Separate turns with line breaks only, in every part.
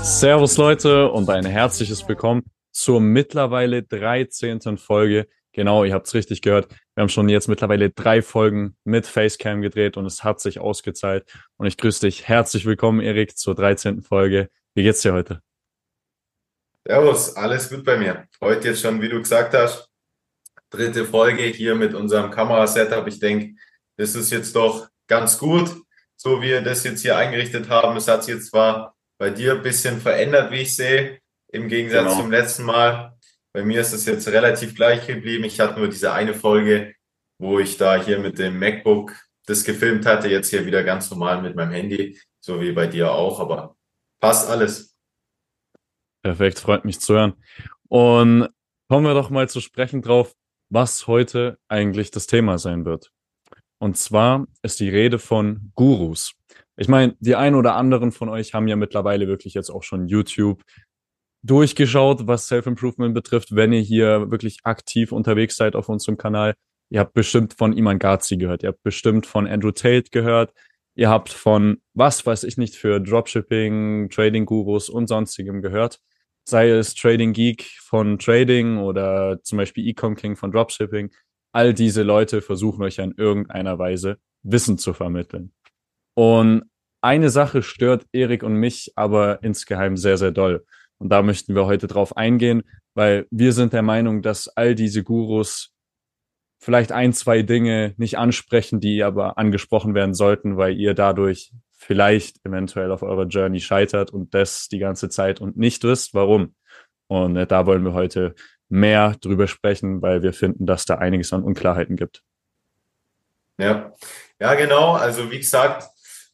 Servus Leute und ein herzliches Willkommen zur mittlerweile 13. Folge. Genau, ihr habt es richtig gehört. Wir haben schon jetzt mittlerweile drei Folgen mit Facecam gedreht und es hat sich ausgezahlt. Und ich grüße dich. Herzlich willkommen, Erik, zur 13. Folge. Wie geht's dir heute?
Servus, alles gut bei mir. Heute jetzt schon, wie du gesagt hast, dritte Folge hier mit unserem Kamerasetup. Ich denke, das ist jetzt doch ganz gut, so wie wir das jetzt hier eingerichtet haben. Es hat sich jetzt zwar bei dir ein bisschen verändert, wie ich sehe, im Gegensatz genau. zum letzten Mal. Bei mir ist es jetzt relativ gleich geblieben. Ich hatte nur diese eine Folge, wo ich da hier mit dem MacBook das gefilmt hatte. Jetzt hier wieder ganz normal mit meinem Handy, so wie bei dir auch. Aber passt alles.
Perfekt, freut mich zu hören. Und kommen wir doch mal zu sprechen drauf, was heute eigentlich das Thema sein wird. Und zwar ist die Rede von Gurus. Ich meine, die ein oder anderen von euch haben ja mittlerweile wirklich jetzt auch schon YouTube durchgeschaut, was Self-Improvement betrifft, wenn ihr hier wirklich aktiv unterwegs seid auf unserem Kanal. Ihr habt bestimmt von Iman Gazi gehört, ihr habt bestimmt von Andrew Tate gehört, ihr habt von was weiß ich nicht für Dropshipping, Trading-Gurus und sonstigem gehört. Sei es Trading Geek von Trading oder zum Beispiel Ecom King von Dropshipping. All diese Leute versuchen euch in irgendeiner Weise Wissen zu vermitteln. Und eine Sache stört Erik und mich aber insgeheim sehr, sehr doll. Und da möchten wir heute drauf eingehen, weil wir sind der Meinung, dass all diese Gurus vielleicht ein, zwei Dinge nicht ansprechen, die aber angesprochen werden sollten, weil ihr dadurch vielleicht eventuell auf eurer Journey scheitert und das die ganze Zeit und nicht wisst, warum. Und äh, da wollen wir heute mehr drüber sprechen, weil wir finden, dass da einiges an Unklarheiten gibt.
Ja, ja, genau. Also wie gesagt,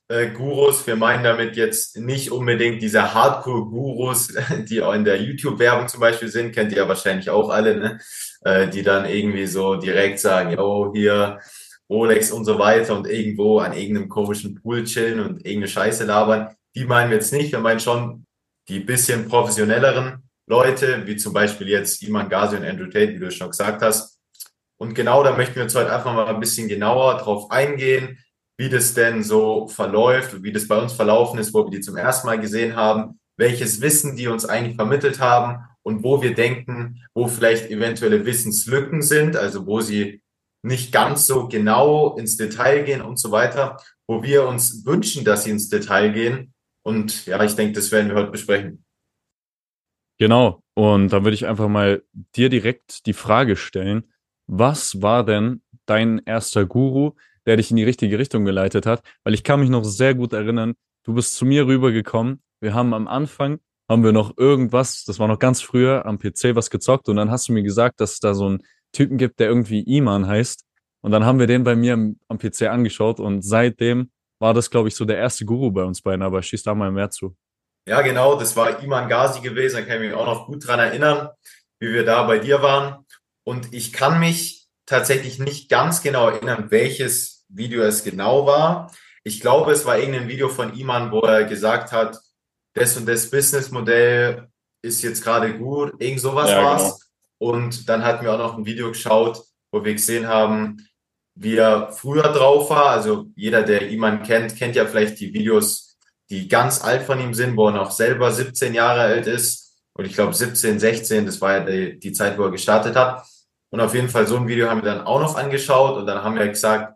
äh, Gurus. Wir meinen damit jetzt nicht unbedingt diese Hardcore-Gurus, die auch in der YouTube-Werbung zum Beispiel sind, kennt ihr ja wahrscheinlich auch alle, ne? Äh, die dann irgendwie so direkt sagen, oh, hier Rolex und so weiter und irgendwo an irgendeinem komischen Pool chillen und irgendeine Scheiße labern. Die meinen wir jetzt nicht. Wir meinen schon die bisschen professionelleren Leute, wie zum Beispiel jetzt Iman Ghazi und Andrew Tate, wie du schon gesagt hast. Und genau da möchten wir uns heute einfach mal ein bisschen genauer drauf eingehen, wie das denn so verläuft, wie das bei uns verlaufen ist, wo wir die zum ersten Mal gesehen haben, welches Wissen die uns eigentlich vermittelt haben und wo wir denken, wo vielleicht eventuelle Wissenslücken sind, also wo sie nicht ganz so genau ins Detail gehen und so weiter, wo wir uns wünschen, dass sie ins Detail gehen. Und ja, ich denke, das werden wir heute besprechen.
Genau. Und da würde ich einfach mal dir direkt die Frage stellen, was war denn dein erster Guru, der dich in die richtige Richtung geleitet hat, weil ich kann mich noch sehr gut erinnern, du bist zu mir rübergekommen, wir haben am Anfang, haben wir noch irgendwas, das war noch ganz früher, am PC was gezockt und dann hast du mir gesagt, dass es da so einen Typen gibt, der irgendwie Iman heißt und dann haben wir den bei mir am, am PC angeschaut und seitdem war das, glaube ich, so der erste Guru bei uns beiden, aber schieß da mal mehr zu.
Ja, genau, das war Iman Ghazi gewesen, da kann ich mich auch noch gut dran erinnern, wie wir da bei dir waren. Und ich kann mich tatsächlich nicht ganz genau erinnern, welches Video es genau war. Ich glaube, es war irgendein Video von Iman, wo er gesagt hat, das und das Businessmodell ist jetzt gerade gut. Irgend sowas ja, war's. Genau. Und dann hatten wir auch noch ein Video geschaut, wo wir gesehen haben, wie er früher drauf war. Also jeder, der Iman kennt, kennt ja vielleicht die Videos, die ganz alt von ihm sind, wo er noch selber 17 Jahre alt ist. Und ich glaube 17, 16, das war ja die, die Zeit, wo er gestartet hat. Und auf jeden Fall so ein Video haben wir dann auch noch angeschaut und dann haben wir gesagt,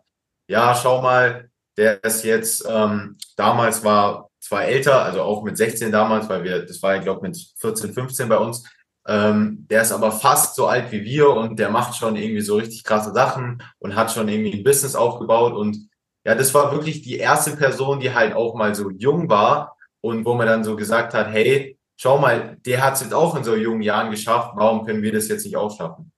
ja, schau mal, der ist jetzt, ähm, damals war zwar älter, also auch mit 16 damals, weil wir, das war, ich glaube, mit 14, 15 bei uns, ähm, der ist aber fast so alt wie wir und der macht schon irgendwie so richtig krasse Sachen und hat schon irgendwie ein Business aufgebaut und ja, das war wirklich die erste Person, die halt auch mal so jung war und wo man dann so gesagt hat, hey, schau mal, der hat es jetzt auch in so jungen Jahren geschafft, warum können wir das jetzt nicht auch schaffen?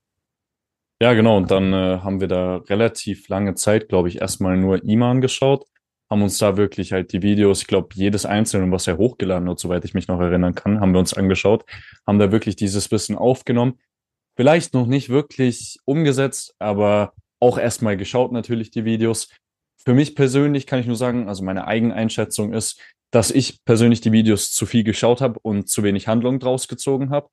Ja, genau. Und dann äh, haben wir da relativ lange Zeit, glaube ich, erstmal nur Iman geschaut, haben uns da wirklich halt die Videos, ich glaube, jedes einzelne, was er hochgeladen hat, soweit ich mich noch erinnern kann, haben wir uns angeschaut, haben da wirklich dieses Wissen aufgenommen. Vielleicht noch nicht wirklich umgesetzt, aber auch erstmal geschaut natürlich die Videos. Für mich persönlich kann ich nur sagen, also meine Eigeneinschätzung ist, dass ich persönlich die Videos zu viel geschaut habe und zu wenig Handlung draus gezogen habe.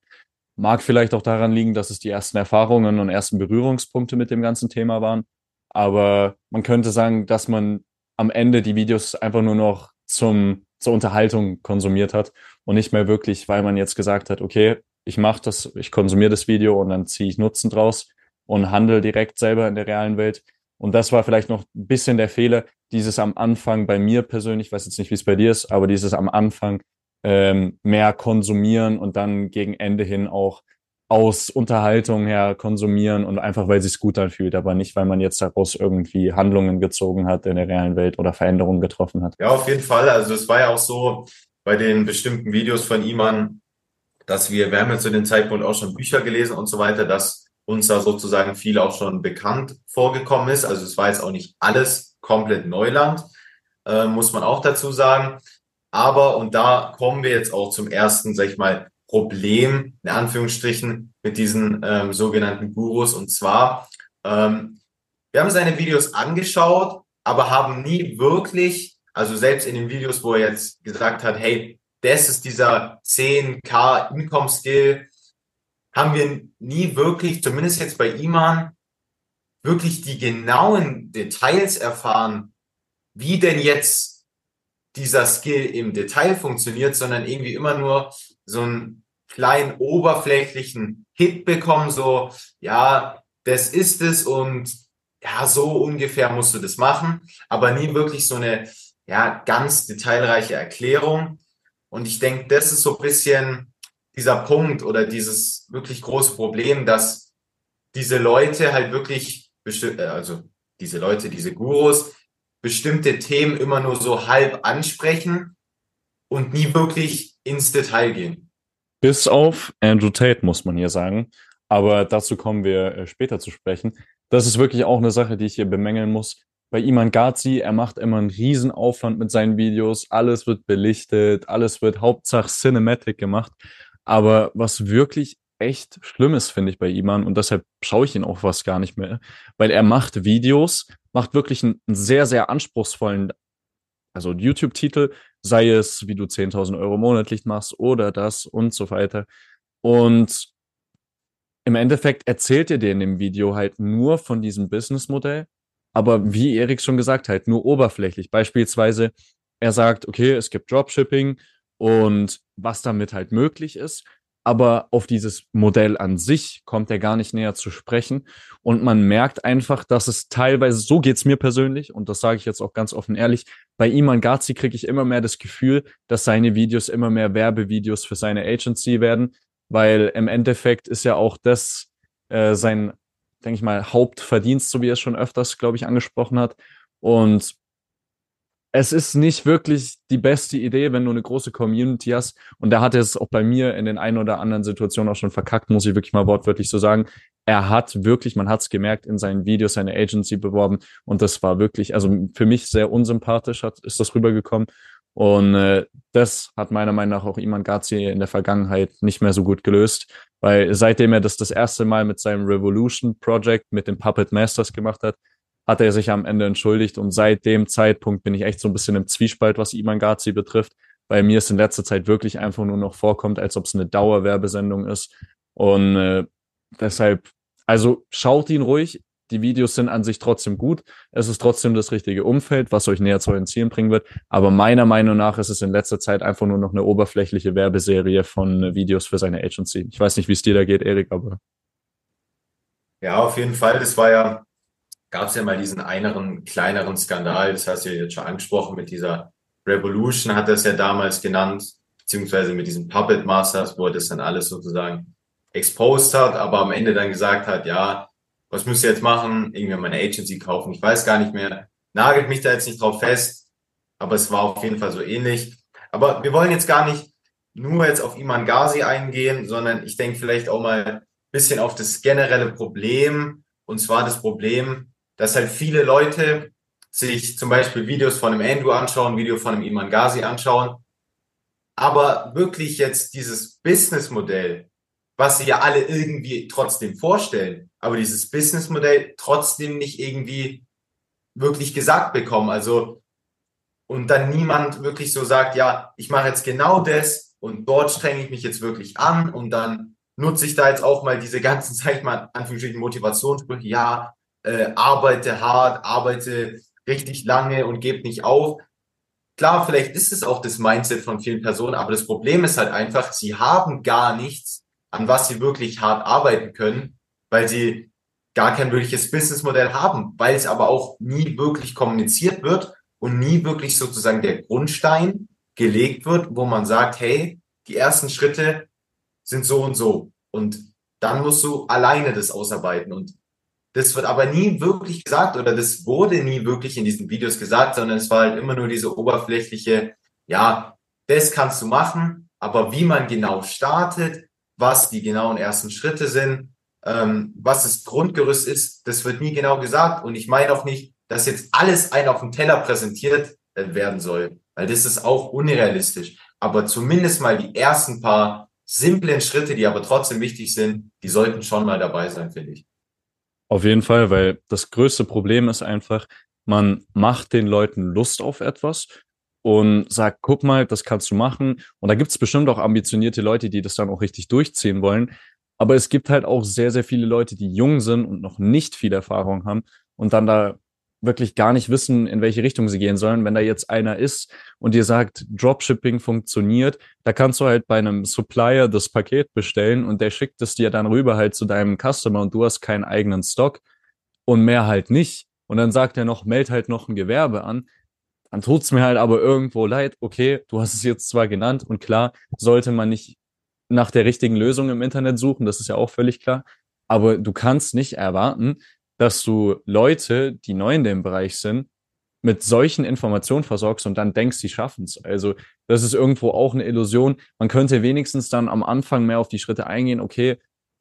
Mag vielleicht auch daran liegen, dass es die ersten Erfahrungen und ersten Berührungspunkte mit dem ganzen Thema waren. Aber man könnte sagen, dass man am Ende die Videos einfach nur noch zum zur Unterhaltung konsumiert hat und nicht mehr wirklich, weil man jetzt gesagt hat, okay, ich mache das, ich konsumiere das Video und dann ziehe ich Nutzen draus und handle direkt selber in der realen Welt. Und das war vielleicht noch ein bisschen der Fehler, dieses am Anfang bei mir persönlich, ich weiß jetzt nicht, wie es bei dir ist, aber dieses am Anfang ähm, mehr konsumieren und dann gegen Ende hin auch aus Unterhaltung her konsumieren und einfach, weil es sich gut anfühlt, aber nicht, weil man jetzt daraus irgendwie Handlungen gezogen hat in der realen Welt oder Veränderungen getroffen hat.
Ja, auf jeden Fall. Also es war ja auch so bei den bestimmten Videos von Iman, dass wir, wir haben ja zu dem Zeitpunkt auch schon Bücher gelesen und so weiter, dass uns da sozusagen viel auch schon bekannt vorgekommen ist. Also es war jetzt auch nicht alles komplett Neuland, äh, muss man auch dazu sagen. Aber, und da kommen wir jetzt auch zum ersten, sag ich mal, Problem, in Anführungsstrichen, mit diesen ähm, sogenannten Gurus. Und zwar, ähm, wir haben seine Videos angeschaut, aber haben nie wirklich, also selbst in den Videos, wo er jetzt gesagt hat, hey, das ist dieser 10k Income Skill, haben wir nie wirklich, zumindest jetzt bei Iman, wirklich die genauen Details erfahren, wie denn jetzt dieser Skill im Detail funktioniert, sondern irgendwie immer nur so einen kleinen oberflächlichen Hit bekommen, so, ja, das ist es und ja, so ungefähr musst du das machen, aber nie wirklich so eine, ja, ganz detailreiche Erklärung. Und ich denke, das ist so ein bisschen dieser Punkt oder dieses wirklich große Problem, dass diese Leute halt wirklich, äh, also diese Leute, diese Gurus, bestimmte Themen immer nur so halb ansprechen und nie wirklich ins Detail gehen.
Bis auf Andrew Tate, muss man hier sagen. Aber dazu kommen wir äh, später zu sprechen. Das ist wirklich auch eine Sache, die ich hier bemängeln muss. Bei Iman Gazi, er macht immer einen riesen Aufwand mit seinen Videos. Alles wird belichtet, alles wird Hauptsache Cinematic gemacht. Aber was wirklich echt schlimm ist, finde ich bei Iman, und deshalb schaue ich ihn auch was gar nicht mehr, weil er macht Videos, macht wirklich einen, sehr, sehr anspruchsvollen, also YouTube-Titel, sei es, wie du 10.000 Euro monatlich machst oder das und so weiter. Und im Endeffekt erzählt er dir in dem Video halt nur von diesem Businessmodell, aber wie Erik schon gesagt hat, nur oberflächlich. Beispielsweise, er sagt, okay, es gibt Dropshipping und was damit halt möglich ist aber auf dieses Modell an sich kommt er gar nicht näher zu sprechen. Und man merkt einfach, dass es teilweise, so geht's mir persönlich, und das sage ich jetzt auch ganz offen ehrlich, bei Iman Gazi kriege ich immer mehr das Gefühl, dass seine Videos immer mehr Werbevideos für seine Agency werden, weil im Endeffekt ist ja auch das äh, sein, denke ich mal, Hauptverdienst, so wie er es schon öfters, glaube ich, angesprochen hat. Und es ist nicht wirklich die beste Idee, wenn du eine große Community hast. Und da hat er es auch bei mir in den ein oder anderen Situationen auch schon verkackt, muss ich wirklich mal wortwörtlich so sagen. Er hat wirklich, man hat es gemerkt, in seinen Videos seine Agency beworben. Und das war wirklich, also für mich sehr unsympathisch hat, ist das rübergekommen. Und äh, das hat meiner Meinung nach auch Iman Gazi in der Vergangenheit nicht mehr so gut gelöst, weil seitdem er das das erste Mal mit seinem Revolution Project mit den Puppet Masters gemacht hat, hat er sich am Ende entschuldigt und seit dem Zeitpunkt bin ich echt so ein bisschen im Zwiespalt, was Iman Gazi betrifft, weil mir es in letzter Zeit wirklich einfach nur noch vorkommt, als ob es eine Dauerwerbesendung ist und äh, deshalb, also schaut ihn ruhig, die Videos sind an sich trotzdem gut. Es ist trotzdem das richtige Umfeld, was euch näher zu euren Zielen bringen wird. Aber meiner Meinung nach ist es in letzter Zeit einfach nur noch eine oberflächliche Werbeserie von Videos für seine Agency. Ich weiß nicht, wie es dir da geht, Erik, aber.
Ja, auf jeden Fall. Das war ja gab es ja mal diesen eineren, kleineren Skandal, das hast du ja jetzt schon angesprochen, mit dieser Revolution hat er es ja damals genannt, beziehungsweise mit diesen Puppet Masters, wo er das dann alles sozusagen exposed hat, aber am Ende dann gesagt hat, ja, was müsst ihr jetzt machen? Irgendwie meine Agency kaufen. Ich weiß gar nicht mehr. Nagelt mich da jetzt nicht drauf fest, aber es war auf jeden Fall so ähnlich. Aber wir wollen jetzt gar nicht nur jetzt auf Iman Ghazi eingehen, sondern ich denke vielleicht auch mal ein bisschen auf das generelle Problem, und zwar das Problem, dass halt viele Leute sich zum Beispiel Videos von einem Andrew anschauen, Video von einem Iman Ghazi anschauen, aber wirklich jetzt dieses Businessmodell, was sie ja alle irgendwie trotzdem vorstellen, aber dieses Businessmodell trotzdem nicht irgendwie wirklich gesagt bekommen. Also und dann niemand wirklich so sagt, ja, ich mache jetzt genau das und dort strenge ich mich jetzt wirklich an und dann nutze ich da jetzt auch mal diese ganzen, sag ich mal, Anführungsstrichen Motivationssprüche, ja, äh, arbeite hart, arbeite richtig lange und gebe nicht auf. klar, vielleicht ist es auch das Mindset von vielen Personen, aber das Problem ist halt einfach, sie haben gar nichts, an was sie wirklich hart arbeiten können, weil sie gar kein wirkliches Businessmodell haben, weil es aber auch nie wirklich kommuniziert wird und nie wirklich sozusagen der Grundstein gelegt wird, wo man sagt, hey, die ersten Schritte sind so und so und dann musst du alleine das ausarbeiten und das wird aber nie wirklich gesagt oder das wurde nie wirklich in diesen Videos gesagt, sondern es war halt immer nur diese oberflächliche, ja, das kannst du machen, aber wie man genau startet, was die genauen ersten Schritte sind, ähm, was das Grundgerüst ist, das wird nie genau gesagt. Und ich meine auch nicht, dass jetzt alles ein auf dem Teller präsentiert äh, werden soll, weil das ist auch unrealistisch. Aber zumindest mal die ersten paar simplen Schritte, die aber trotzdem wichtig sind, die sollten schon mal dabei sein, finde ich.
Auf jeden Fall, weil das größte Problem ist einfach, man macht den Leuten Lust auf etwas und sagt, guck mal, das kannst du machen. Und da gibt es bestimmt auch ambitionierte Leute, die das dann auch richtig durchziehen wollen. Aber es gibt halt auch sehr, sehr viele Leute, die jung sind und noch nicht viel Erfahrung haben und dann da wirklich gar nicht wissen, in welche Richtung sie gehen sollen. Wenn da jetzt einer ist und dir sagt, Dropshipping funktioniert, da kannst du halt bei einem Supplier das Paket bestellen und der schickt es dir dann rüber halt zu deinem Customer und du hast keinen eigenen Stock und mehr halt nicht. Und dann sagt er noch, meld halt noch ein Gewerbe an. Dann tut's mir halt aber irgendwo leid. Okay, du hast es jetzt zwar genannt und klar, sollte man nicht nach der richtigen Lösung im Internet suchen, das ist ja auch völlig klar. Aber du kannst nicht erwarten, dass du Leute, die neu in dem Bereich sind, mit solchen Informationen versorgst und dann denkst, sie schaffen es. Also das ist irgendwo auch eine Illusion. Man könnte wenigstens dann am Anfang mehr auf die Schritte eingehen. Okay,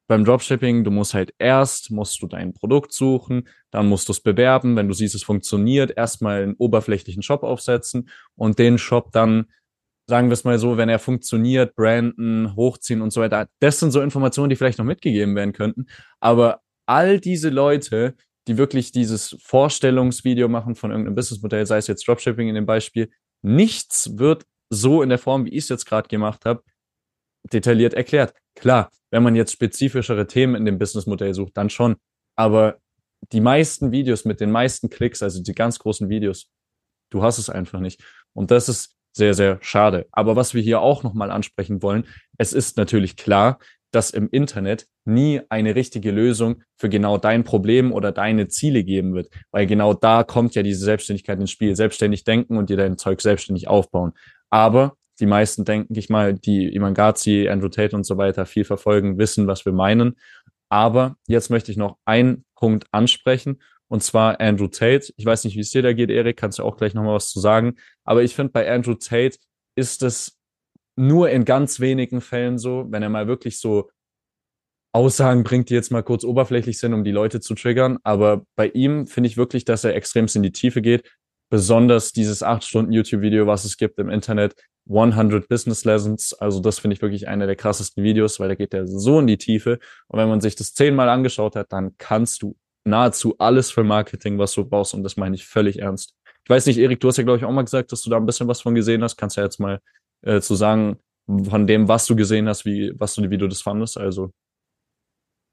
beim Dropshipping, du musst halt erst, musst du dein Produkt suchen, dann musst du es bewerben. Wenn du siehst, es funktioniert, erstmal einen oberflächlichen Shop aufsetzen und den Shop dann, sagen wir es mal so, wenn er funktioniert, branden, hochziehen und so weiter. Das sind so Informationen, die vielleicht noch mitgegeben werden könnten. Aber all diese Leute, die wirklich dieses Vorstellungsvideo machen von irgendeinem Businessmodell, sei es jetzt Dropshipping in dem Beispiel, nichts wird so in der Form, wie ich es jetzt gerade gemacht habe, detailliert erklärt. Klar, wenn man jetzt spezifischere Themen in dem Businessmodell sucht, dann schon. Aber die meisten Videos mit den meisten Klicks, also die ganz großen Videos, du hast es einfach nicht. Und das ist sehr, sehr schade. Aber was wir hier auch nochmal ansprechen wollen, es ist natürlich klar, dass im Internet nie eine richtige Lösung für genau dein Problem oder deine Ziele geben wird, weil genau da kommt ja diese Selbstständigkeit ins Spiel, selbstständig denken und dir dein Zeug selbstständig aufbauen. Aber die meisten, denke ich mal, die Iman Gazi, Andrew Tate und so weiter viel verfolgen, wissen, was wir meinen. Aber jetzt möchte ich noch einen Punkt ansprechen, und zwar Andrew Tate. Ich weiß nicht, wie es dir da geht, Erik, kannst du auch gleich nochmal was zu sagen. Aber ich finde, bei Andrew Tate ist es nur in ganz wenigen Fällen so, wenn er mal wirklich so Aussagen bringt, die jetzt mal kurz oberflächlich sind, um die Leute zu triggern. Aber bei ihm finde ich wirklich, dass er extremst in die Tiefe geht. Besonders dieses 8-Stunden-YouTube-Video, was es gibt im Internet, 100 Business Lessons. Also das finde ich wirklich einer der krassesten Videos, weil da geht er so in die Tiefe. Und wenn man sich das zehnmal angeschaut hat, dann kannst du nahezu alles für Marketing, was du brauchst. Und das meine ich völlig ernst. Ich weiß nicht, Erik, du hast ja, glaube ich, auch mal gesagt, dass du da ein bisschen was von gesehen hast. Kannst ja jetzt mal äh, zu sagen, von dem, was du gesehen hast, wie, was du, wie du das fandest. Also.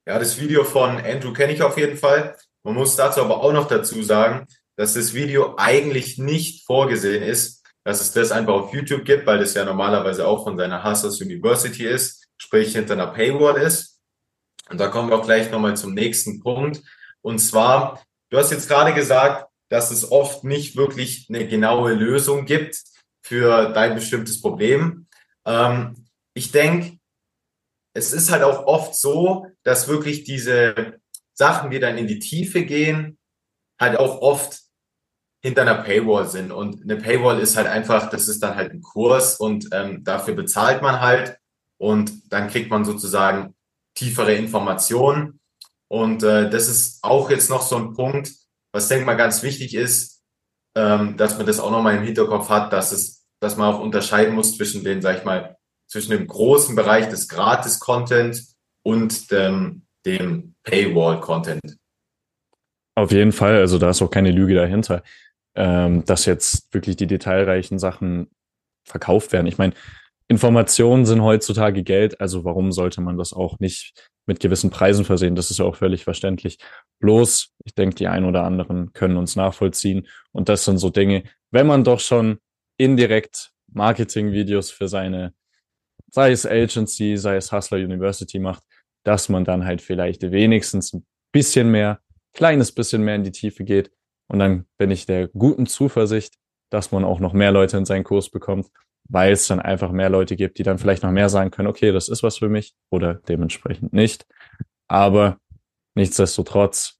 Ja, das Video von Andrew kenne ich auf jeden Fall. Man muss dazu aber auch noch dazu sagen, dass das Video eigentlich nicht vorgesehen ist, dass es das einfach auf YouTube gibt, weil das ja normalerweise auch von seiner Hustlers University ist, sprich hinter einer Paywall ist. Und da kommen wir auch gleich nochmal zum nächsten Punkt. Und zwar, du hast jetzt gerade gesagt, dass es oft nicht wirklich eine genaue Lösung gibt für dein bestimmtes Problem. Ähm, ich denke, es ist halt auch oft so, dass wirklich diese Sachen, die dann in die Tiefe gehen, halt auch oft hinter einer Paywall sind. Und eine Paywall ist halt einfach, das ist dann halt ein Kurs und ähm, dafür bezahlt man halt und dann kriegt man sozusagen tiefere Informationen. Und äh, das ist auch jetzt noch so ein Punkt, was denke mal ganz wichtig ist, ähm, dass man das auch nochmal im Hinterkopf hat, dass es, dass man auch unterscheiden muss zwischen den, sag ich mal, zwischen dem großen Bereich des Gratis-Content und dem, dem Paywall-Content.
Auf jeden Fall, also da ist auch keine Lüge dahinter, ähm, dass jetzt wirklich die detailreichen Sachen verkauft werden. Ich meine, Informationen sind heutzutage Geld, also warum sollte man das auch nicht mit gewissen Preisen versehen? Das ist ja auch völlig verständlich. Bloß, ich denke, die ein oder anderen können uns nachvollziehen. Und das sind so Dinge, wenn man doch schon indirekt Marketing-Videos für seine, sei es Agency, sei es Hustler University macht, dass man dann halt vielleicht wenigstens ein bisschen mehr, kleines bisschen mehr in die Tiefe geht. Und dann bin ich der guten Zuversicht, dass man auch noch mehr Leute in seinen Kurs bekommt, weil es dann einfach mehr Leute gibt, die dann vielleicht noch mehr sagen können, okay, das ist was für mich oder dementsprechend nicht. Aber nichtsdestotrotz,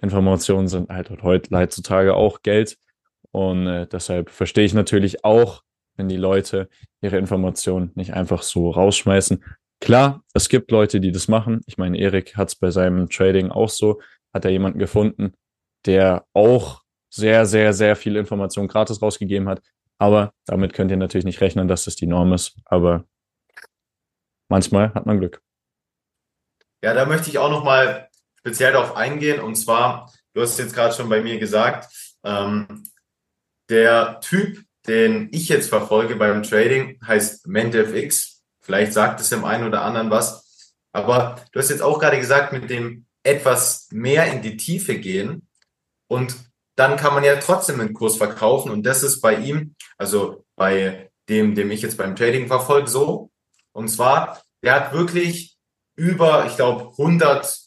Informationen sind halt heute heutzutage auch Geld. Und äh, deshalb verstehe ich natürlich auch, wenn die Leute ihre Informationen nicht einfach so rausschmeißen. Klar, es gibt Leute, die das machen. Ich meine, Erik hat es bei seinem Trading auch so, hat er jemanden gefunden, der auch sehr, sehr, sehr viel Information gratis rausgegeben hat. Aber damit könnt ihr natürlich nicht rechnen, dass das die Norm ist. Aber manchmal hat man Glück.
Ja, da möchte ich auch nochmal speziell darauf eingehen. Und zwar, du hast jetzt gerade schon bei mir gesagt, ähm, der Typ, den ich jetzt verfolge beim Trading, heißt MentFX. Vielleicht sagt es dem einen oder anderen was. Aber du hast jetzt auch gerade gesagt, mit dem etwas mehr in die Tiefe gehen. Und dann kann man ja trotzdem einen Kurs verkaufen. Und das ist bei ihm, also bei dem, dem ich jetzt beim Trading verfolge, so. Und zwar, der hat wirklich über, ich glaube, 100,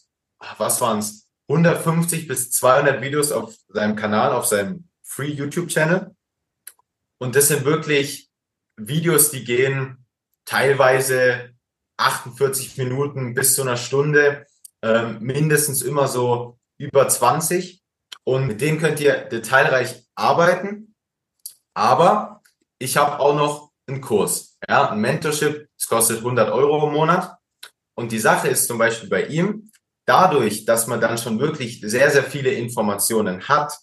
was waren es, 150 bis 200 Videos auf seinem Kanal, auf seinem Free YouTube Channel. Und das sind wirklich Videos, die gehen teilweise 48 Minuten bis zu einer Stunde, ähm, mindestens immer so über 20. Und mit denen könnt ihr detailreich arbeiten. Aber ich habe auch noch einen Kurs, ja, ein Mentorship. Es kostet 100 Euro im Monat. Und die Sache ist zum Beispiel bei ihm, dadurch, dass man dann schon wirklich sehr, sehr viele Informationen hat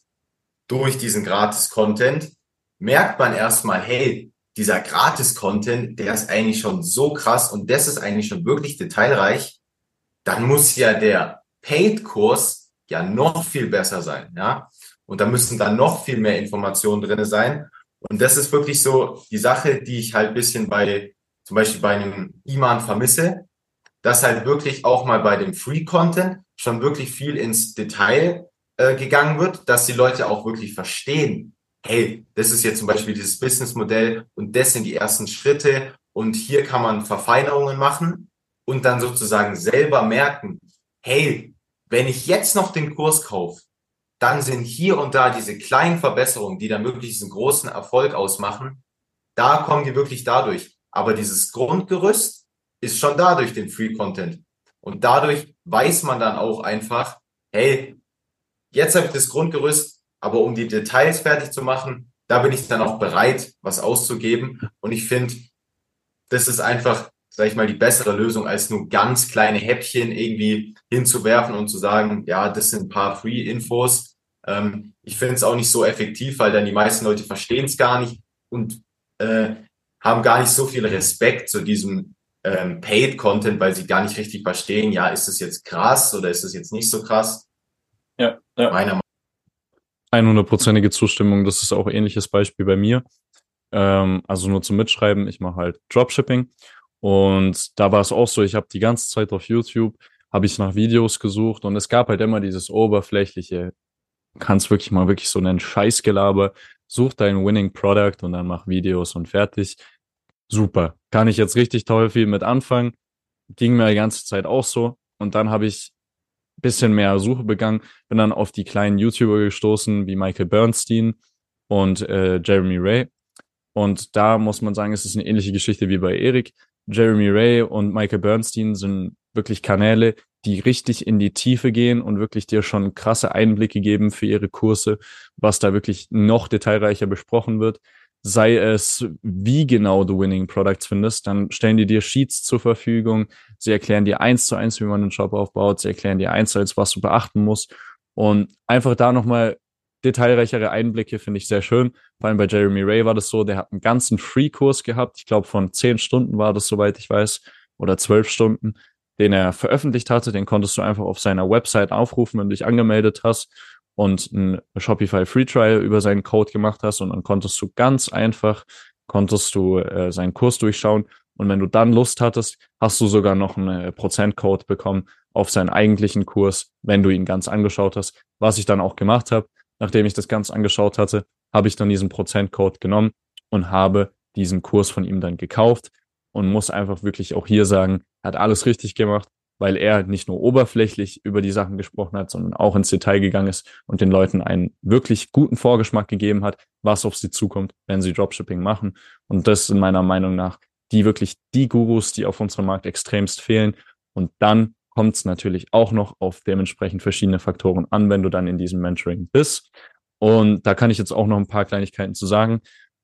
durch diesen Gratis-Content, merkt man erstmal, hey, dieser Gratis-Content, der ist eigentlich schon so krass und das ist eigentlich schon wirklich detailreich. Dann muss ja der Paid-Kurs ja noch viel besser sein, ja. Und da müssen dann noch viel mehr Informationen drinne sein. Und das ist wirklich so die Sache, die ich halt bisschen bei, zum Beispiel bei einem Iman vermisse, dass halt wirklich auch mal bei dem Free Content schon wirklich viel ins Detail äh, gegangen wird, dass die Leute auch wirklich verstehen, hey, das ist jetzt zum Beispiel dieses Businessmodell und das sind die ersten Schritte und hier kann man Verfeinerungen machen und dann sozusagen selber merken, hey, wenn ich jetzt noch den Kurs kaufe, dann sind hier und da diese kleinen Verbesserungen, die dann wirklich diesen großen Erfolg ausmachen, da kommen die wirklich dadurch. Aber dieses Grundgerüst ist schon dadurch den Free Content. Und dadurch weiß man dann auch einfach, hey, jetzt habe ich das Grundgerüst, aber um die Details fertig zu machen, da bin ich dann auch bereit, was auszugeben. Und ich finde, das ist einfach sage ich mal, die bessere Lösung, als nur ganz kleine Häppchen irgendwie hinzuwerfen und zu sagen, ja, das sind ein paar Free-Infos. Ähm, ich finde es auch nicht so effektiv, weil dann die meisten Leute verstehen es gar nicht und äh, haben gar nicht so viel Respekt zu diesem ähm, Paid-Content, weil sie gar nicht richtig verstehen, ja, ist das jetzt krass oder ist das jetzt nicht so krass?
Ja, ja. Meiner Meinung 100%ige Zustimmung, das ist auch ein ähnliches Beispiel bei mir. Ähm, also nur zum Mitschreiben, ich mache halt Dropshipping und da war es auch so, ich habe die ganze Zeit auf YouTube, habe ich nach Videos gesucht und es gab halt immer dieses oberflächliche, kannst wirklich mal wirklich so nennen, Scheißgelaber, such dein Winning Product und dann mach Videos und fertig. Super. Kann ich jetzt richtig toll viel mit anfangen. Ging mir die ganze Zeit auch so. Und dann habe ich bisschen mehr Suche begangen, bin dann auf die kleinen YouTuber gestoßen, wie Michael Bernstein und äh, Jeremy Ray. Und da muss man sagen, es ist eine ähnliche Geschichte wie bei Erik. Jeremy Ray und Michael Bernstein sind wirklich Kanäle, die richtig in die Tiefe gehen und wirklich dir schon krasse Einblicke geben für ihre Kurse, was da wirklich noch detailreicher besprochen wird. Sei es, wie genau du Winning Products findest, dann stellen die dir Sheets zur Verfügung. Sie erklären dir eins zu eins, wie man einen Shop aufbaut. Sie erklären dir eins zu eins, was du beachten musst. Und einfach da nochmal detailreichere Einblicke finde ich sehr schön. Vor allem bei Jeremy Ray war das so, der hat einen ganzen Free-Kurs gehabt. Ich glaube, von zehn Stunden war das, soweit ich weiß, oder zwölf Stunden, den er veröffentlicht hatte. Den konntest du einfach auf seiner Website aufrufen, wenn du dich angemeldet hast und ein Shopify Free Trial über seinen Code gemacht hast. Und dann konntest du ganz einfach, konntest du äh, seinen Kurs durchschauen. Und wenn du dann Lust hattest, hast du sogar noch einen äh, Prozentcode bekommen auf seinen eigentlichen Kurs, wenn du ihn ganz angeschaut hast, was ich dann auch gemacht habe nachdem ich das Ganze angeschaut hatte, habe ich dann diesen Prozentcode genommen und habe diesen Kurs von ihm dann gekauft und muss einfach wirklich auch hier sagen, hat alles richtig gemacht, weil er nicht nur oberflächlich über die Sachen gesprochen hat, sondern auch ins Detail gegangen ist und den Leuten einen wirklich guten Vorgeschmack gegeben hat, was auf sie zukommt, wenn sie Dropshipping machen. Und das sind meiner Meinung nach die wirklich die Gurus, die auf unserem Markt extremst fehlen. Und dann kommt es natürlich auch noch auf dementsprechend verschiedene Faktoren an, wenn du dann in diesem Mentoring bist. Und da kann ich jetzt auch noch ein paar Kleinigkeiten zu sagen.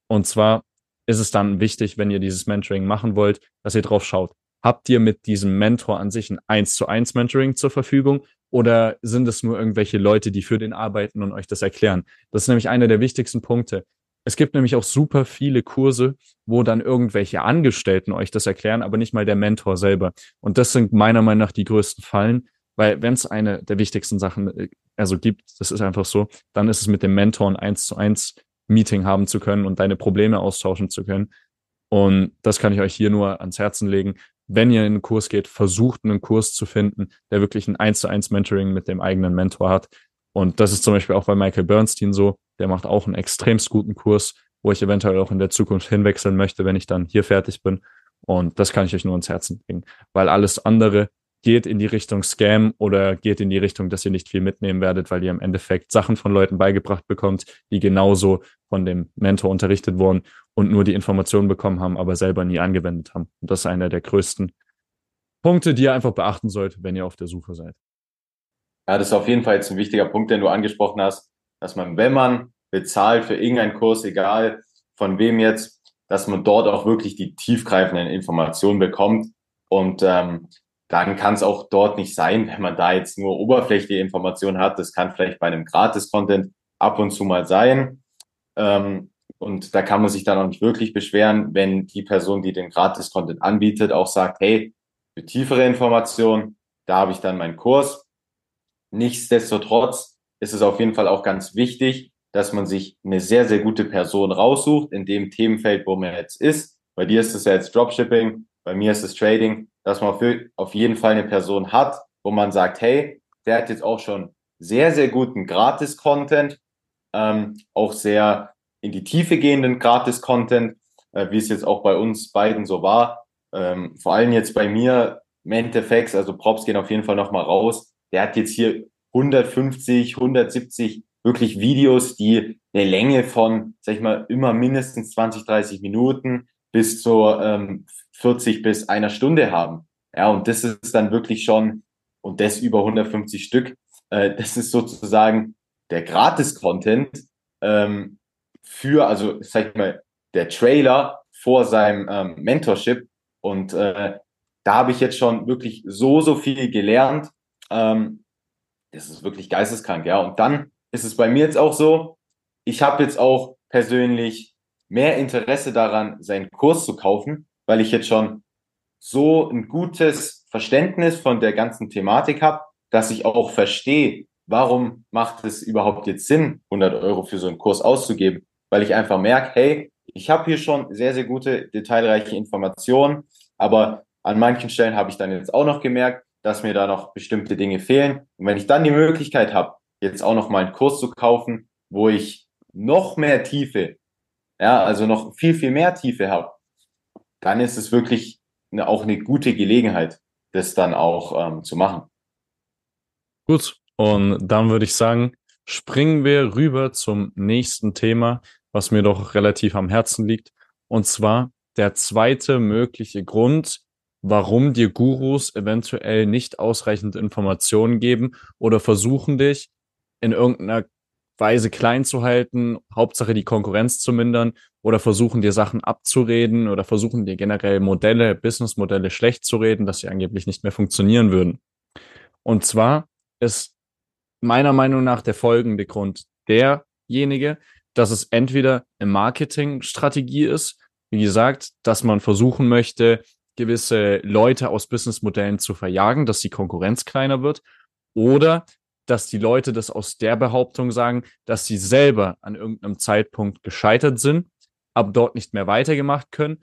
Und zwar ist es dann wichtig, wenn ihr dieses Mentoring machen wollt, dass ihr drauf schaut, Habt ihr mit diesem Mentor an sich ein 1 zu 1 Mentoring zur Verfügung oder sind es nur irgendwelche Leute, die für den arbeiten und euch das erklären? Das ist nämlich einer der wichtigsten Punkte. Es gibt nämlich auch super viele Kurse, wo dann irgendwelche Angestellten euch das erklären, aber nicht mal der Mentor selber. Und das sind meiner Meinung nach die größten Fallen, weil wenn es eine der wichtigsten Sachen äh, also gibt, das ist einfach so, dann ist es mit dem Mentor ein 1 zu 1 Meeting haben zu können und deine Probleme austauschen zu können. Und das kann ich euch hier nur ans Herzen legen wenn ihr in einen Kurs geht, versucht einen Kurs zu finden, der wirklich ein 1 zu 1 Mentoring mit dem eigenen Mentor hat. Und das ist zum Beispiel auch bei Michael Bernstein so. Der macht auch einen extremst guten Kurs, wo ich eventuell auch in der Zukunft hinwechseln möchte, wenn ich dann hier fertig bin. Und das kann ich euch nur ins Herzen bringen, weil alles andere geht in die Richtung Scam oder geht in die Richtung, dass ihr nicht viel mitnehmen werdet, weil ihr im Endeffekt Sachen von Leuten beigebracht bekommt, die genauso von dem Mentor unterrichtet wurden und nur die Informationen bekommen haben, aber selber nie angewendet haben. Und das ist einer der größten Punkte, die ihr einfach beachten sollt, wenn ihr auf der Suche seid.
Ja, das ist auf jeden Fall jetzt ein wichtiger Punkt, den du angesprochen hast, dass man, wenn man bezahlt für irgendeinen Kurs, egal von wem jetzt, dass man dort auch wirklich die tiefgreifenden Informationen bekommt und ähm, dann kann es auch dort nicht sein, wenn man da jetzt nur oberflächliche Informationen hat. Das kann vielleicht bei einem Gratis-Content ab und zu mal sein. Ähm, und da kann man sich dann auch nicht wirklich beschweren, wenn die Person, die den Gratis-Content anbietet, auch sagt, hey, für tiefere Informationen, da habe ich dann meinen Kurs. Nichtsdestotrotz ist es auf jeden Fall auch ganz wichtig, dass man sich eine sehr, sehr gute Person raussucht in dem Themenfeld, wo man jetzt ist. Bei dir ist es ja jetzt Dropshipping, bei mir ist es Trading dass man auf jeden Fall eine Person hat, wo man sagt, hey, der hat jetzt auch schon sehr, sehr guten Gratis-Content, ähm, auch sehr in die Tiefe gehenden Gratis-Content, äh, wie es jetzt auch bei uns beiden so war. Ähm, vor allem jetzt bei mir, Mentefex, also Props gehen auf jeden Fall nochmal raus. Der hat jetzt hier 150, 170 wirklich Videos, die eine Länge von, sag ich mal, immer mindestens 20, 30 Minuten bis zu ähm, 40 bis einer Stunde haben. Ja, und das ist dann wirklich schon, und das über 150 Stück, äh, das ist sozusagen der Gratis-Content ähm, für, also sag ich mal, der Trailer vor seinem ähm, Mentorship. Und äh, da habe ich jetzt schon wirklich so, so viel gelernt. Ähm, das ist wirklich geisteskrank, ja. Und dann ist es bei mir jetzt auch so, ich habe jetzt auch persönlich mehr Interesse daran, seinen Kurs zu kaufen, weil ich jetzt schon so ein gutes Verständnis von der ganzen Thematik habe, dass ich auch verstehe, warum macht es überhaupt jetzt Sinn, 100 Euro für so einen Kurs auszugeben, weil ich einfach merke, hey, ich habe hier schon sehr, sehr gute, detailreiche Informationen, aber an manchen Stellen habe ich dann jetzt auch noch gemerkt, dass mir da noch bestimmte Dinge fehlen. Und wenn ich dann die Möglichkeit habe, jetzt auch noch mal einen Kurs zu kaufen, wo ich noch mehr Tiefe, ja, also noch viel, viel mehr Tiefe habe, dann ist es wirklich eine, auch eine gute Gelegenheit, das dann auch ähm, zu machen.
Gut, und dann würde ich sagen, springen wir rüber zum nächsten Thema, was mir doch relativ am Herzen liegt. Und zwar der zweite mögliche Grund, warum dir Gurus eventuell nicht ausreichend Informationen geben oder versuchen dich in irgendeiner Weise klein zu halten, Hauptsache die Konkurrenz zu mindern oder versuchen dir Sachen abzureden oder versuchen dir generell Modelle, Businessmodelle schlecht zu reden, dass sie angeblich nicht mehr funktionieren würden. Und zwar ist meiner Meinung nach der folgende Grund derjenige, dass es entweder eine Marketingstrategie ist, wie gesagt, dass man versuchen möchte, gewisse Leute aus Businessmodellen zu verjagen, dass die Konkurrenz kleiner wird, oder dass die Leute das aus der Behauptung sagen, dass sie selber an irgendeinem Zeitpunkt gescheitert sind, ab dort nicht mehr weitergemacht können,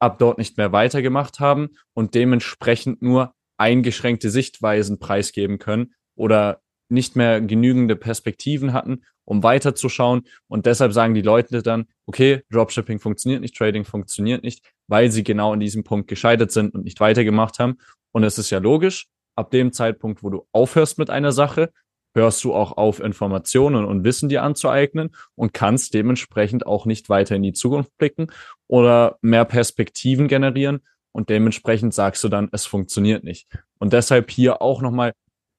ab dort nicht mehr weitergemacht haben und dementsprechend nur eingeschränkte Sichtweisen preisgeben können oder nicht mehr genügende Perspektiven hatten, um weiterzuschauen. Und deshalb sagen die Leute dann, okay, Dropshipping funktioniert nicht, Trading funktioniert nicht, weil sie genau in diesem Punkt gescheitert sind und nicht weitergemacht haben. Und es ist ja logisch, ab dem Zeitpunkt, wo du aufhörst mit einer Sache, hörst du auch auf, Informationen und Wissen dir anzueignen und kannst dementsprechend auch nicht weiter in die Zukunft blicken oder mehr Perspektiven generieren. Und dementsprechend sagst du dann, es funktioniert nicht. Und deshalb hier auch nochmal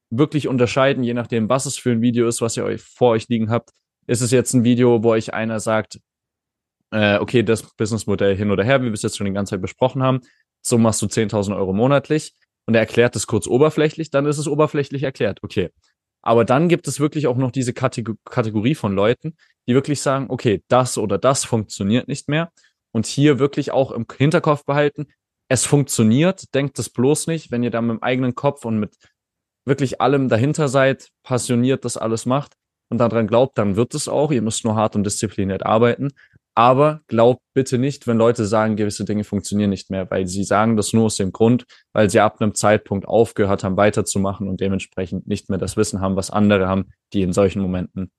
wirklich unterscheiden, je nachdem, was es für ein Video ist, was ihr euch vor euch liegen habt. Ist es jetzt ein Video, wo euch einer sagt, äh, okay, das Businessmodell hin oder her, wie wir es jetzt schon die ganze Zeit besprochen haben, so machst du 10.000 Euro monatlich und er erklärt es kurz oberflächlich, dann ist es oberflächlich erklärt, okay. Aber dann gibt es wirklich auch noch diese Kategorie von Leuten, die wirklich sagen, okay, das oder das funktioniert nicht mehr. Und hier wirklich auch im Hinterkopf behalten, es funktioniert, denkt es bloß nicht, wenn ihr da mit dem eigenen Kopf und mit wirklich allem dahinter seid, passioniert das alles macht und daran glaubt, dann wird es auch. Ihr müsst nur hart und diszipliniert arbeiten. Aber glaubt bitte nicht, wenn Leute sagen, gewisse Dinge funktionieren nicht mehr, weil sie sagen das nur aus dem Grund, weil sie ab einem Zeitpunkt aufgehört haben, weiterzumachen und dementsprechend nicht mehr das Wissen haben, was andere haben, die in solchen Momenten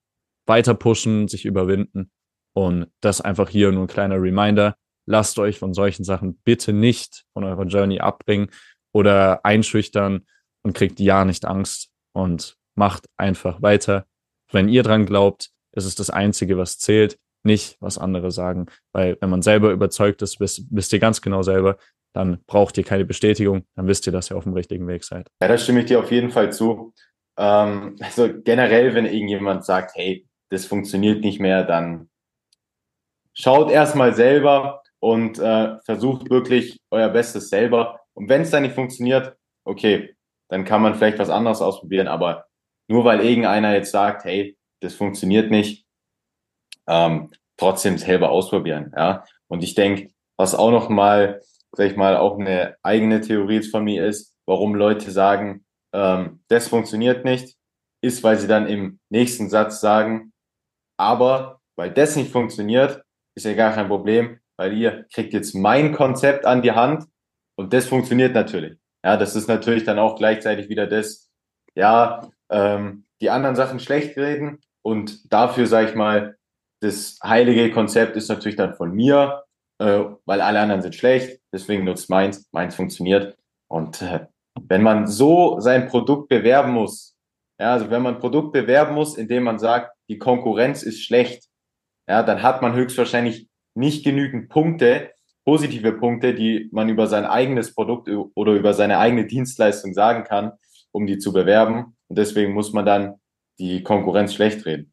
weiter pushen, sich überwinden. Und das einfach hier nur ein kleiner Reminder. Lasst euch von solchen Sachen bitte nicht von eurer Journey abbringen oder einschüchtern und kriegt ja nicht Angst und macht einfach weiter. Wenn ihr dran glaubt, ist es das Einzige, was zählt nicht, was andere sagen. Weil wenn man selber überzeugt ist, wisst, wisst ihr ganz genau selber, dann braucht ihr keine Bestätigung, dann wisst ihr, dass ihr auf dem richtigen Weg seid.
Ja, da stimme ich dir auf jeden Fall zu. Ähm, also generell, wenn irgendjemand sagt, hey, das funktioniert nicht mehr, dann schaut erstmal selber und äh, versucht wirklich euer Bestes selber. Und wenn es dann nicht funktioniert, okay, dann kann man vielleicht was anderes ausprobieren, aber nur weil irgendeiner jetzt sagt, hey, das funktioniert nicht, ähm, trotzdem selber ausprobieren. Ja? Und ich denke, was auch noch mal, sag ich mal, auch eine eigene Theorie von mir ist, warum Leute sagen, ähm, das funktioniert nicht, ist, weil sie dann im nächsten Satz sagen, aber weil das nicht funktioniert, ist ja gar kein Problem, weil ihr kriegt jetzt mein Konzept an die Hand und das funktioniert natürlich. Ja, das ist natürlich dann auch gleichzeitig wieder das, ja, ähm, die anderen Sachen schlecht reden und dafür, sage ich mal, das heilige Konzept ist natürlich dann von mir, äh, weil alle anderen sind schlecht, deswegen nutzt meins, meins funktioniert. Und äh, wenn man so sein Produkt bewerben muss, ja, also wenn man ein Produkt bewerben muss, indem man sagt, die Konkurrenz ist schlecht, ja, dann hat man höchstwahrscheinlich nicht genügend Punkte, positive Punkte, die man über sein eigenes Produkt oder über seine eigene Dienstleistung sagen kann, um die zu bewerben. Und deswegen muss man dann die Konkurrenz schlecht reden.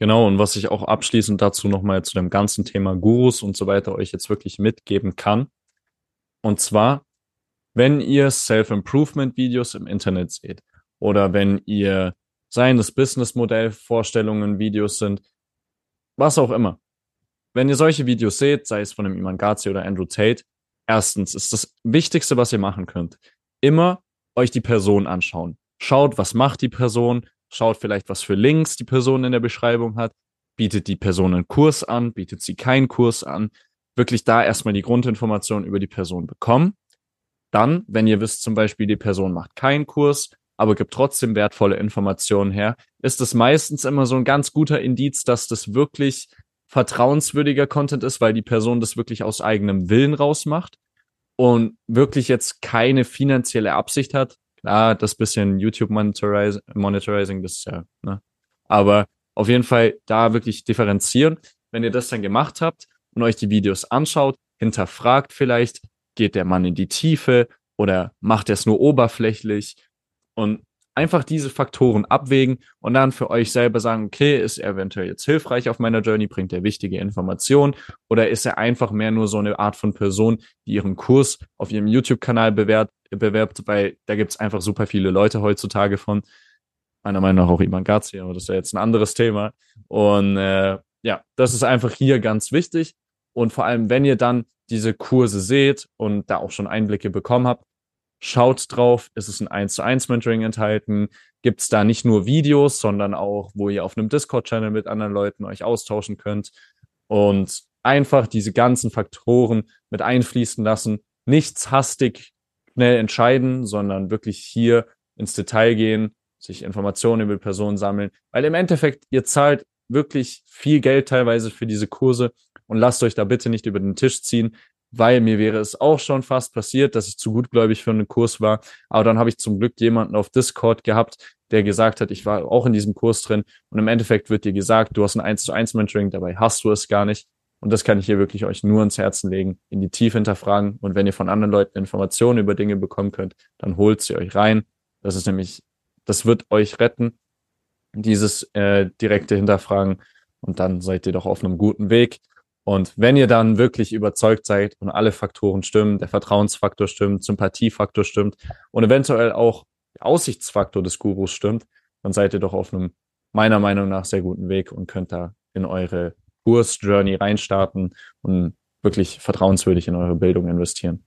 Genau, und was ich auch abschließend dazu nochmal zu dem ganzen Thema Gurus und so weiter euch jetzt wirklich mitgeben kann. Und zwar, wenn ihr Self-Improvement-Videos im Internet seht oder wenn ihr seien das Businessmodell-Vorstellungen, Videos sind, was auch immer. Wenn ihr solche Videos seht, sei es von dem Iman Gazi oder Andrew Tate, erstens ist das Wichtigste, was ihr machen könnt, immer euch die Person anschauen. Schaut, was macht die Person, schaut vielleicht, was für Links die Person in der Beschreibung hat, bietet die Person einen Kurs an, bietet sie keinen Kurs an, wirklich da erstmal die Grundinformation über die Person bekommen. Dann, wenn ihr wisst zum Beispiel, die Person macht keinen Kurs, aber gibt trotzdem wertvolle Informationen her, ist es meistens immer so ein ganz guter Indiz, dass das wirklich vertrauenswürdiger Content ist, weil die Person das wirklich aus eigenem Willen rausmacht und wirklich jetzt keine finanzielle Absicht hat, Klar, das bisschen YouTube Monetariz Monetarizing, das ist ja, ne? Aber auf jeden Fall da wirklich differenzieren. Wenn ihr das dann gemacht habt und euch die Videos anschaut, hinterfragt vielleicht, geht der Mann in die Tiefe oder macht er es nur oberflächlich? Und einfach diese Faktoren abwägen und dann für euch selber sagen, okay, ist er eventuell jetzt hilfreich auf meiner Journey, bringt er wichtige Informationen oder ist er einfach mehr nur so eine Art von Person, die ihren Kurs auf ihrem YouTube-Kanal bewerbt, bewerbt, weil da gibt's einfach super viele Leute heutzutage von. Meiner Meinung nach auch Iman Gazi, aber das ist ja jetzt ein anderes Thema. Und äh, ja, das ist einfach hier ganz wichtig. Und vor allem, wenn ihr dann diese Kurse seht und da auch schon Einblicke bekommen habt, Schaut drauf, ist es ein 1 zu 1 Mentoring enthalten? Gibt es da nicht nur Videos, sondern auch, wo ihr auf einem Discord-Channel mit anderen Leuten euch austauschen könnt und einfach diese ganzen Faktoren mit einfließen lassen. Nichts hastig schnell entscheiden, sondern wirklich hier ins Detail gehen, sich Informationen über die Person sammeln, weil im Endeffekt ihr zahlt wirklich viel Geld teilweise für diese Kurse und lasst euch da bitte nicht über den Tisch ziehen, weil mir wäre es auch schon fast passiert, dass ich zu gutgläubig für einen Kurs war. Aber dann habe ich zum Glück jemanden auf Discord gehabt, der gesagt hat, ich war auch in diesem Kurs drin und im Endeffekt wird dir gesagt, du hast ein 1 zu 1 Mentoring, dabei hast du es gar nicht. Und das kann ich hier wirklich euch nur ins Herzen legen, in die Tiefe hinterfragen. Und wenn ihr von anderen Leuten Informationen über Dinge bekommen könnt, dann holt sie euch rein. Das ist nämlich, das wird euch retten, dieses äh, direkte Hinterfragen. Und dann seid ihr doch auf einem guten Weg. Und wenn ihr dann wirklich überzeugt seid und alle Faktoren stimmen, der Vertrauensfaktor stimmt, Sympathiefaktor stimmt und eventuell auch der Aussichtsfaktor des Gurus stimmt, dann seid ihr doch auf einem meiner Meinung nach sehr guten Weg und könnt da in eure Kurs-Journey reinstarten und wirklich vertrauenswürdig in eure Bildung investieren.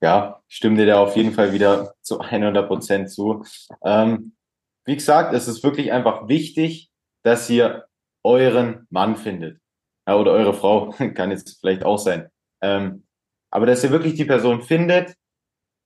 Ja, stimme dir da auf jeden Fall wieder zu 100 Prozent zu. Ähm, wie gesagt, es ist wirklich einfach wichtig, dass ihr euren Mann findet. Ja, oder eure Frau, kann jetzt vielleicht auch sein. Ähm, aber dass ihr wirklich die Person findet,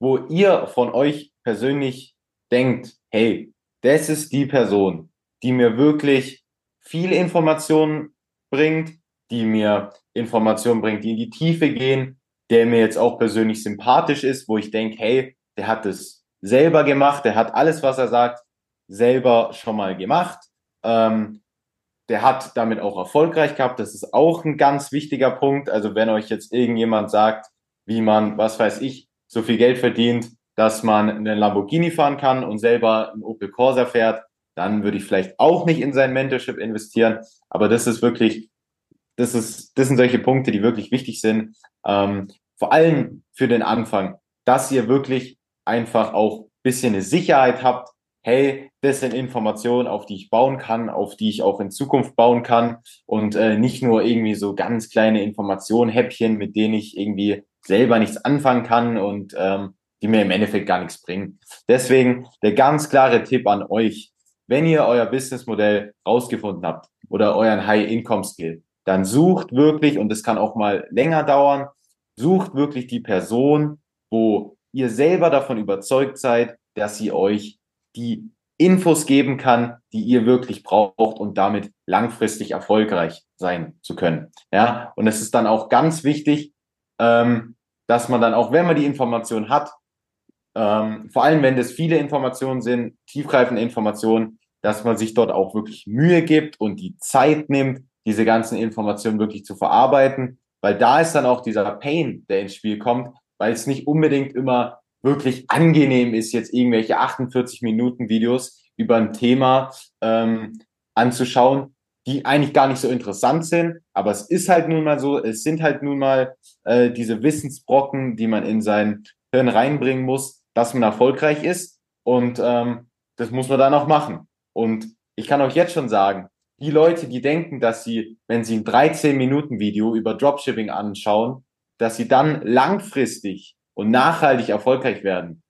wo ihr von euch persönlich denkt, hey, das ist die Person, die mir wirklich viel Informationen bringt, die mir Informationen bringt, die in die Tiefe gehen, der mir jetzt auch persönlich sympathisch ist, wo ich denke, hey, der hat es selber gemacht, der hat alles, was er sagt, selber schon mal gemacht. Ähm, der hat damit auch erfolgreich gehabt. Das ist auch ein ganz wichtiger Punkt. Also wenn euch jetzt irgendjemand sagt, wie man, was weiß ich, so viel Geld verdient, dass man einen Lamborghini fahren kann und selber einen Opel Corsa fährt, dann würde ich vielleicht auch nicht in sein Mentorship investieren. Aber das ist wirklich, das ist, das sind solche Punkte, die wirklich wichtig sind. Ähm, vor allem für den Anfang, dass ihr wirklich einfach auch bisschen eine Sicherheit habt. Hey, das sind Informationen, auf die ich bauen kann, auf die ich auch in Zukunft bauen kann und äh, nicht nur irgendwie so ganz kleine Informationen, Häppchen, mit denen ich irgendwie selber nichts anfangen kann und ähm, die mir im Endeffekt gar nichts bringen. Deswegen der ganz klare Tipp an euch wenn ihr euer Businessmodell rausgefunden habt oder euren High-Income-Skill, dann sucht wirklich, und das kann auch mal länger dauern, sucht wirklich die Person, wo ihr selber davon überzeugt seid, dass sie euch die Infos geben kann, die ihr wirklich braucht und damit langfristig erfolgreich sein zu können. Ja, und es ist dann auch ganz wichtig, ähm, dass man dann auch, wenn man die Information hat, ähm, vor allem, wenn das viele Informationen sind, tiefgreifende Informationen, dass man sich dort auch wirklich Mühe gibt und die Zeit nimmt, diese ganzen Informationen wirklich zu verarbeiten, weil da ist dann auch dieser Pain, der ins Spiel kommt, weil es nicht unbedingt immer wirklich angenehm ist, jetzt irgendwelche 48 Minuten Videos über ein Thema ähm, anzuschauen, die eigentlich gar nicht so interessant sind. Aber es ist halt nun mal so, es sind halt nun mal äh, diese Wissensbrocken, die man in sein Hirn reinbringen muss, dass man erfolgreich ist. Und ähm, das muss man dann auch machen. Und ich kann euch jetzt schon sagen, die Leute, die denken, dass sie, wenn sie ein 13-Minuten-Video über Dropshipping anschauen, dass sie dann langfristig und nachhaltig erfolgreich werden.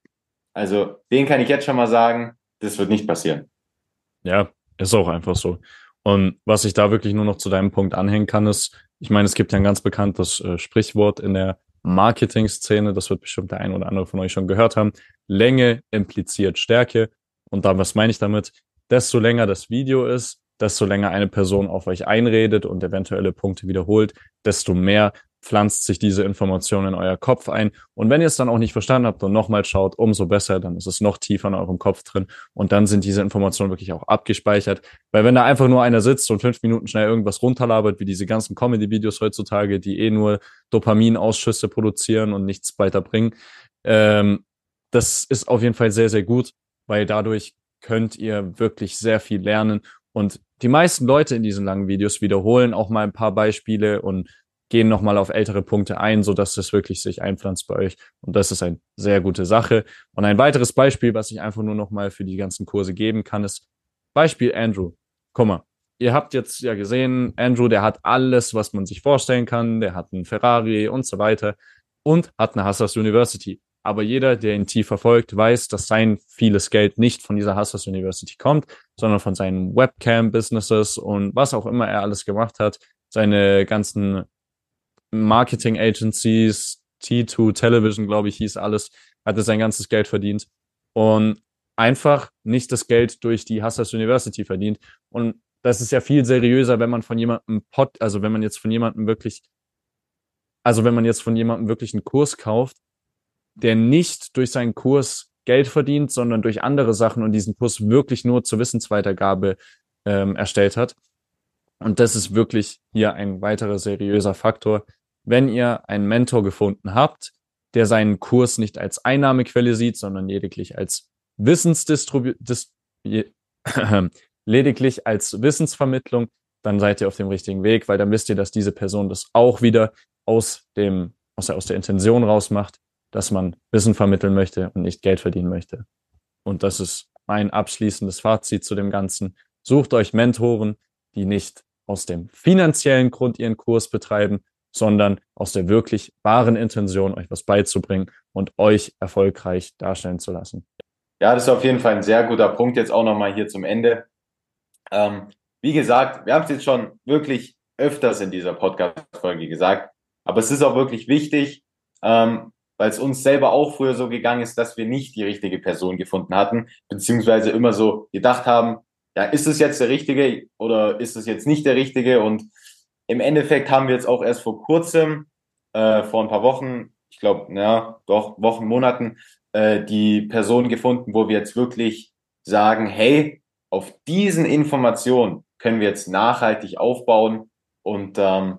Also, den kann ich jetzt schon mal sagen, das wird nicht passieren.
Ja, ist auch einfach so. Und was ich da wirklich nur noch zu deinem Punkt anhängen kann, ist, ich meine, es gibt ja ein ganz bekanntes äh, Sprichwort in der Marketing-Szene, das wird bestimmt der ein oder andere von euch schon gehört haben. Länge impliziert Stärke. Und da, was meine ich damit? Desto länger das Video ist, desto länger eine Person auf euch einredet und eventuelle Punkte wiederholt, desto mehr pflanzt sich diese Information in euer Kopf ein. Und wenn ihr es dann auch nicht verstanden habt und nochmal schaut, umso besser, dann ist es noch tiefer in eurem Kopf drin. Und dann sind diese Informationen wirklich auch abgespeichert. Weil wenn da einfach nur einer sitzt und fünf Minuten schnell irgendwas runterlabert, wie diese ganzen Comedy-Videos heutzutage, die eh nur Dopaminausschüsse produzieren und nichts weiterbringen, ähm, das ist auf jeden Fall sehr, sehr gut, weil dadurch könnt ihr wirklich sehr viel lernen. Und die meisten Leute in diesen langen Videos wiederholen auch mal ein paar Beispiele und gehen nochmal auf ältere Punkte ein, so dass das wirklich sich einpflanzt bei euch. Und das ist eine sehr gute Sache. Und ein weiteres Beispiel, was ich einfach nur nochmal für die ganzen Kurse geben kann, ist Beispiel Andrew. Guck mal, ihr habt jetzt ja gesehen, Andrew, der hat alles, was man sich vorstellen kann. Der hat einen Ferrari und so weiter und hat eine Hustlers University. Aber jeder, der ihn tief verfolgt, weiß, dass sein vieles Geld nicht von dieser Hustlers University kommt, sondern von seinen Webcam-Businesses und was auch immer er alles gemacht hat. Seine ganzen Marketing Agencies, T2 Television, glaube ich, hieß alles, hatte sein ganzes Geld verdient. Und einfach nicht das Geld durch die Hustlers University verdient. Und das ist ja viel seriöser, wenn man von jemandem Pod, also wenn man jetzt von jemandem wirklich, also wenn man jetzt von jemandem wirklich einen Kurs kauft, der nicht durch seinen Kurs Geld verdient, sondern durch andere Sachen und diesen Kurs wirklich nur zur Wissensweitergabe ähm, erstellt hat. Und das ist wirklich hier ein weiterer seriöser Faktor. Wenn ihr einen Mentor gefunden habt, der seinen Kurs nicht als Einnahmequelle sieht, sondern lediglich als lediglich als Wissensvermittlung, dann seid ihr auf dem richtigen Weg, weil dann wisst ihr, dass diese Person das auch wieder aus dem, aus der, aus der Intention rausmacht, dass man Wissen vermitteln möchte und nicht Geld verdienen möchte. Und das ist mein abschließendes Fazit zu dem Ganzen. Sucht euch Mentoren, die nicht aus dem finanziellen Grund ihren Kurs betreiben, sondern aus der wirklich wahren Intention, euch was beizubringen und euch erfolgreich darstellen zu lassen.
Ja, das ist auf jeden Fall ein sehr guter Punkt jetzt auch nochmal hier zum Ende. Ähm, wie gesagt, wir haben es jetzt schon wirklich öfters in dieser Podcast-Folge gesagt, aber es ist auch wirklich wichtig, ähm, weil es uns selber auch früher so gegangen ist, dass wir nicht die richtige Person gefunden hatten, beziehungsweise immer so gedacht haben, ja, ist es jetzt der Richtige oder ist es jetzt nicht der Richtige? Und im Endeffekt haben wir jetzt auch erst vor kurzem, äh, vor ein paar Wochen, ich glaube, ja, doch Wochen, Monaten, äh, die Person gefunden, wo wir jetzt wirklich sagen, hey, auf diesen Informationen können wir jetzt nachhaltig aufbauen. Und ähm,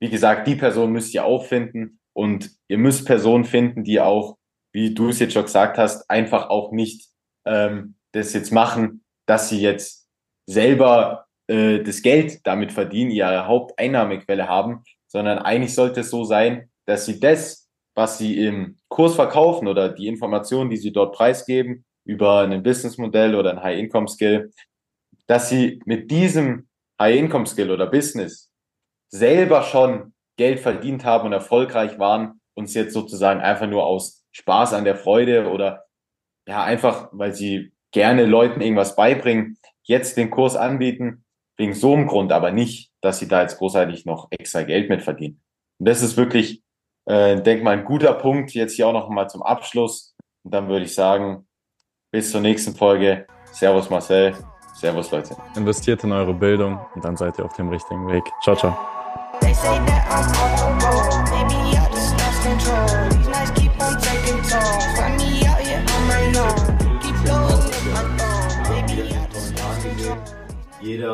wie gesagt, die Person müsst ihr auch finden. Und ihr müsst Personen finden, die auch, wie du es jetzt schon gesagt hast, einfach auch nicht ähm, das jetzt machen, dass sie jetzt selber äh, das Geld damit verdienen, ihre Haupteinnahmequelle haben, sondern eigentlich sollte es so sein, dass sie das, was sie im Kurs verkaufen oder die Informationen, die sie dort preisgeben über ein Businessmodell oder ein High-Income-Skill, dass sie mit diesem High-Income-Skill oder Business selber schon Geld verdient haben und erfolgreich waren und es jetzt sozusagen einfach nur aus Spaß an der Freude oder ja einfach, weil sie gerne Leuten irgendwas beibringen, jetzt den Kurs anbieten, wegen so einem Grund, aber nicht, dass sie da jetzt großartig noch extra Geld mit verdienen. Und das ist wirklich äh, denke mal, ein guter Punkt jetzt hier auch noch mal zum Abschluss. Und dann würde ich sagen, bis zur nächsten Folge. Servus Marcel. Servus Leute.
Investiert in eure Bildung und dann seid ihr auf dem richtigen Weg. Ciao, ciao.
Jeder